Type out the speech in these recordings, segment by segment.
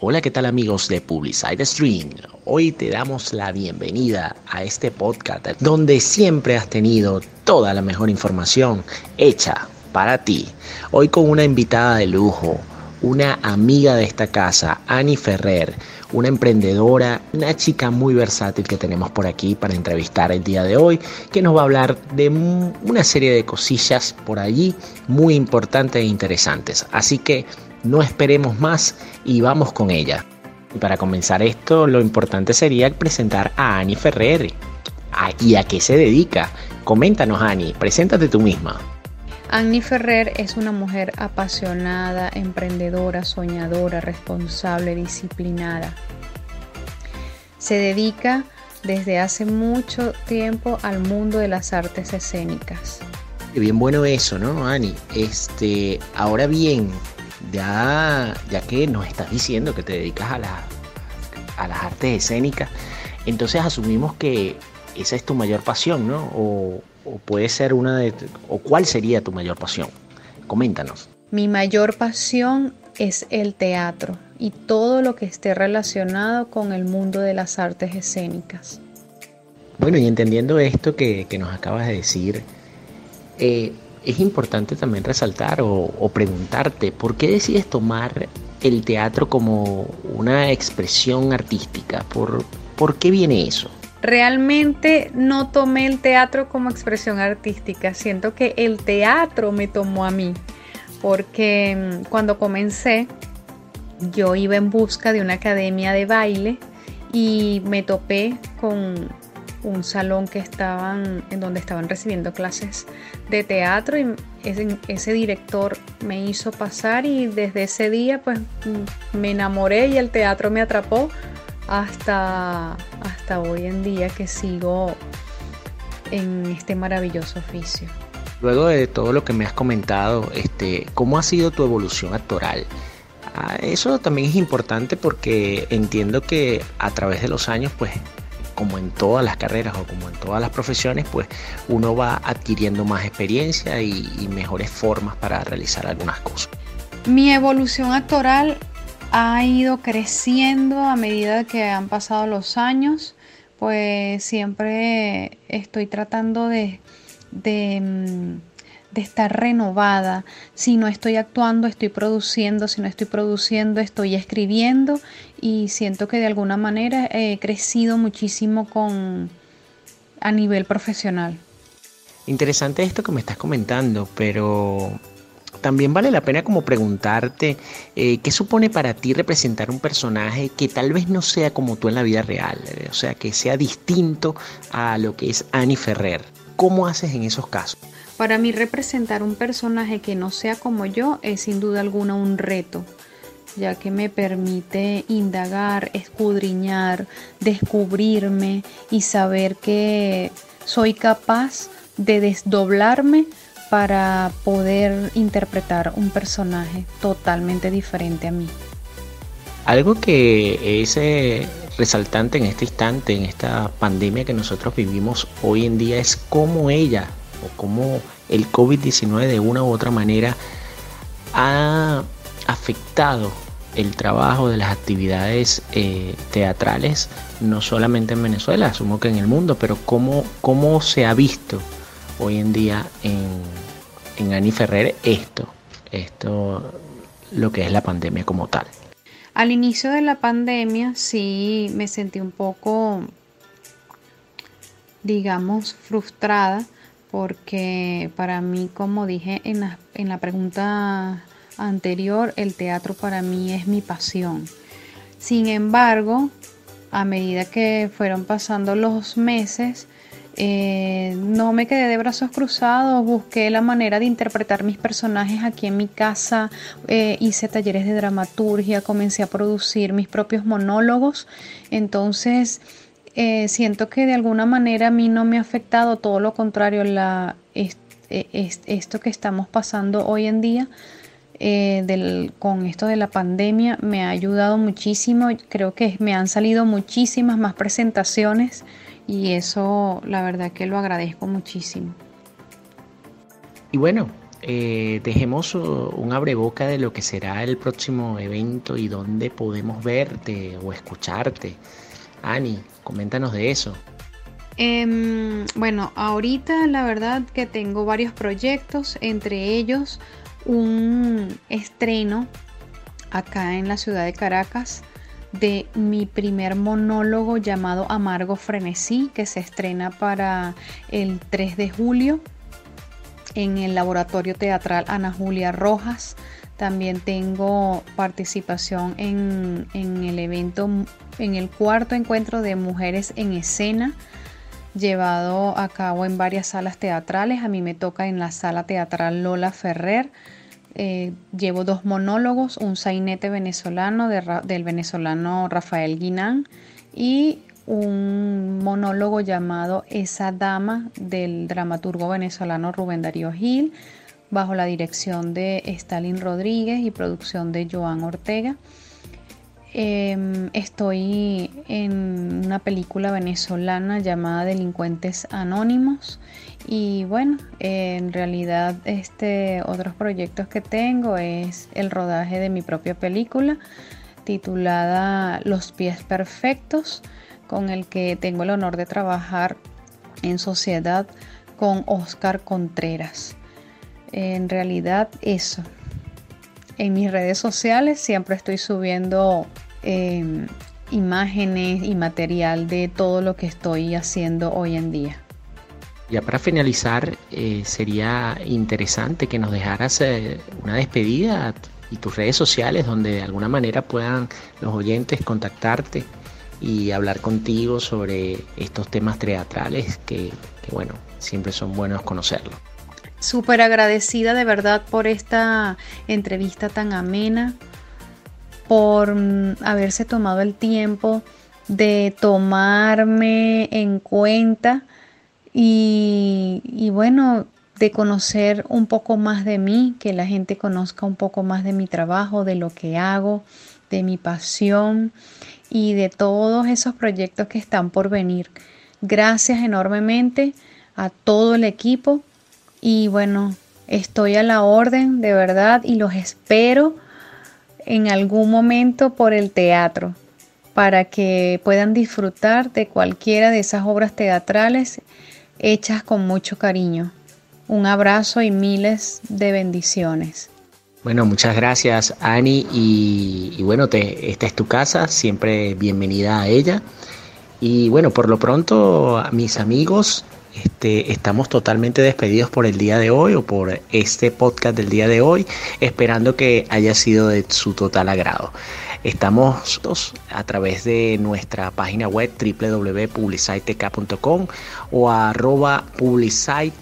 Hola, ¿qué tal amigos de Publicide Stream? Hoy te damos la bienvenida a este podcast donde siempre has tenido toda la mejor información hecha para ti. Hoy con una invitada de lujo, una amiga de esta casa, Ani Ferrer, una emprendedora, una chica muy versátil que tenemos por aquí para entrevistar el día de hoy, que nos va a hablar de una serie de cosillas por allí muy importantes e interesantes. Así que no esperemos más y vamos con ella. Y para comenzar esto, lo importante sería presentar a Ani Ferrer. ¿Y a qué se dedica? Coméntanos, Ani, preséntate tú misma. Annie Ferrer es una mujer apasionada, emprendedora, soñadora, responsable, disciplinada. Se dedica desde hace mucho tiempo al mundo de las artes escénicas. Bien bueno eso, ¿no, Ani? Este, ahora bien, ya, ya que nos estás diciendo que te dedicas a, la, a las artes escénicas, entonces asumimos que esa es tu mayor pasión, ¿no? O, o puede ser una de... o cuál sería tu mayor pasión? Coméntanos. Mi mayor pasión es el teatro y todo lo que esté relacionado con el mundo de las artes escénicas. Bueno, y entendiendo esto que, nos acabas de decir, eh, es importante también resaltar o, preguntarte, ¿por qué decides tomar el teatro como una expresión artística? ¿Por, ¿Por qué viene eso? Realmente no tomé el teatro como expresión artística, siento que el teatro me tomó a mí, porque mm, cuando comencé yo iba en busca de una academia de baile y me topé con un salón que estaban en donde estaban recibiendo clases de teatro y ese, ese, director me hizo pasar y desde ese día pues mm, me enamoré y el teatro me atrapó hasta, hasta hoy en día que sigo en este maravilloso oficio. Luego de todo lo que me has comentado, este, ¿cómo ha sido tu evolución actoral? Ah, eso también es importante porque entiendo que a través de los años, pues, como en todas las carreras o como en todas las profesiones, pues uno va adquiriendo más experiencia y, mejores formas para realizar algunas cosas. Mi evolución actoral ha ido creciendo a medida que han pasado los años, pues siempre estoy tratando de, de, mm, estar renovada. Si no estoy actuando, estoy produciendo, si no estoy produciendo, estoy escribiendo y siento que de alguna manera he crecido muchísimo con, a nivel profesional. Interesante esto que me estás comentando, pero también vale la pena como preguntarte eh, qué supone para ti representar un personaje que tal vez no sea como tú en la vida real, o sea, que sea distinto a lo que es Annie Ferrer. ¿Cómo haces en esos casos? Para mí representar un personaje que no sea como yo es sin duda alguna un reto, ya que me permite indagar, escudriñar, descubrirme y saber que soy capaz de desdoblarme para poder interpretar un personaje totalmente diferente a mí. Algo que es eh, resaltante en este instante, en esta pandemia que nosotros vivimos hoy en día, es cómo ella o cómo el COVID-19 de una u otra manera ha afectado el trabajo de las actividades eh, teatrales, no solamente en Venezuela, asumo que en el mundo, pero cómo, cómo se ha visto hoy en día en, en Ani Ferrer esto, esto, lo que es la pandemia como tal. Al inicio de la pandemia sí me sentí un poco, digamos, frustrada porque para mí, como dije en la, en la pregunta anterior, el teatro para mí es mi pasión. Sin embargo, a medida que fueron pasando los meses, eh, no me quedé de brazos cruzados, busqué la manera de interpretar mis personajes aquí en mi casa, eh, hice talleres de dramaturgia, comencé a producir mis propios monólogos, entonces eh, siento que de alguna manera a mí no me ha afectado, todo lo contrario, la, esto que estamos pasando hoy en día. con esto de la pandemia me ha ayudado muchísimo, creo que me han salido muchísimas más presentaciones y eso la verdad que lo agradezco muchísimo. Y bueno, eh, dejemos un abreboca de lo que será el próximo evento y dónde podemos verte o escucharte. Ani, coméntanos de eso. Em, bueno, ahorita la verdad que tengo varios proyectos, entre ellos un estreno acá en la ciudad de Caracas de mi primer monólogo llamado Amargo Frenesí, que se estrena para el 3 de julio en el Laboratorio Teatral Ana Julia Rojas. También tengo participación en, en el evento, en el cuarto encuentro de mujeres en escena, llevado a cabo en varias salas teatrales. A mí me toca en la sala teatral Lola Ferrer eh, llevo dos monólogos, un sainete venezolano del venezolano Rafael Guinán y un monólogo llamado Esa Dama del dramaturgo venezolano Rubén Darío Gil, bajo la dirección de Stalin Rodríguez y producción de Joan Ortega. Em, estoy en una película venezolana llamada Delincuentes Anónimos y bueno, en realidad este otros proyectos que tengo es el rodaje de mi propia película titulada Los pies perfectos con el que tengo el honor de trabajar en sociedad con Oscar Contreras. En realidad eso, en mis redes sociales siempre estoy subiendo em, imágenes y material de todo lo que estoy haciendo hoy en día. Ya para finalizar, eh, sería interesante que nos dejaras eh, una despedida y tus redes sociales donde de alguna manera puedan los oyentes contactarte y hablar contigo sobre estos temas teatrales que, que bueno, siempre son buenos conocerlos súper agradecida de verdad por esta entrevista tan amena, por mm, haberse tomado el tiempo de tomarme en cuenta y, y, bueno, de conocer un poco más de mí, que la gente conozca un poco más de mi trabajo, de lo que hago, de mi pasión y de todos esos proyectos que están por venir. Gracias enormemente a todo el equipo y bueno, estoy a la orden de verdad y los espero en algún momento por el teatro para que puedan disfrutar de cualquiera de esas obras teatrales hechas con mucho cariño. Un abrazo y miles de bendiciones. Bueno, muchas gracias Ani y, bueno, esta es tu casa, siempre bienvenida a ella. Y bueno, por lo pronto, mis amigos, este, estamos totalmente despedidos por el día de hoy o por este podcast del día de hoy, esperando que haya sido de su total agrado. Estamos a través de nuestra página web www.publicitek.com o arroba publicitek,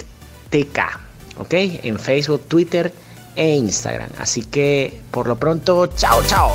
¿ok? En Facebook, Twitter e Instagram. Así que por lo pronto, chao, chao.